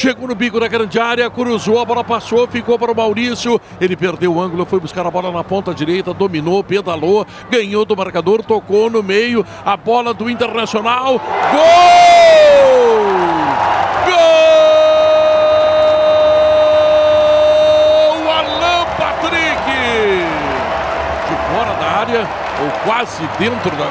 chegou no bico da grande área, cruzou, a bola passou, ficou para o Maurício. Ele perdeu o ângulo, foi buscar a bola na ponta direita, dominou, pedalou, ganhou do marcador, tocou no meio, a bola do Internacional. Gol! Gol! Alan Patrick! De fora da área, ou quase dentro, da,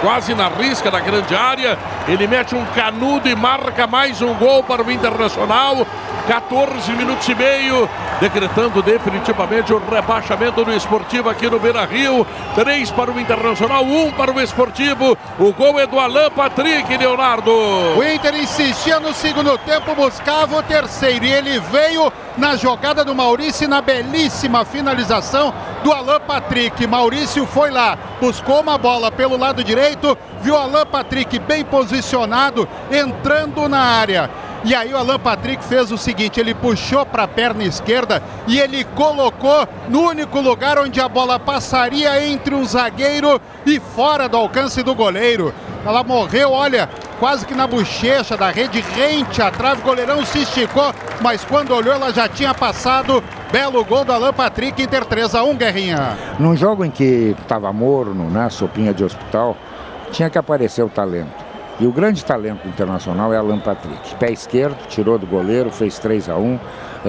quase na risca da grande área. Ele mete um canudo e marca mais um gol para o Internacional. 14 minutos e meio, decretando definitivamente o rebaixamento do esportivo aqui no Beira Rio. Três para o Internacional, um para o esportivo. O gol é do Alan Patrick, Leonardo. O Inter insistia no segundo tempo, buscava o terceiro. E ele veio na jogada do Maurício na belíssima finalização do Alan Patrick. Maurício foi lá, buscou uma bola pelo lado direito, viu Alan Patrick bem posicionado, entrando na área e aí o Alan Patrick fez o seguinte: ele puxou para a perna esquerda e ele colocou no único lugar onde a bola passaria entre o zagueiro e fora do alcance do goleiro. Ela morreu, olha, quase que na bochecha da rede, rente a trave, o goleirão se esticou, mas quando olhou ela já tinha passado. Belo gol do Alan Patrick, Inter 3 a 1, Guerrinha. Num jogo em que estava morno, né, sopinha de hospital, tinha que aparecer o talento. E o grande talento internacional é Alan Patrick. Pé esquerdo, tirou do goleiro, fez 3 a 1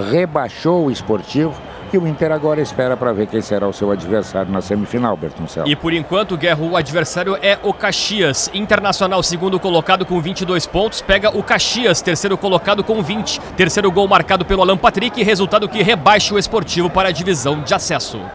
rebaixou o esportivo. E o Inter agora espera para ver quem será o seu adversário na semifinal, Bertoncelo. E por enquanto, Guerra, o adversário é o Caxias. Internacional, segundo colocado com 22 pontos, pega o Caxias, terceiro colocado com 20. Terceiro gol marcado pelo Alan Patrick, resultado que rebaixa o esportivo para a divisão de acesso.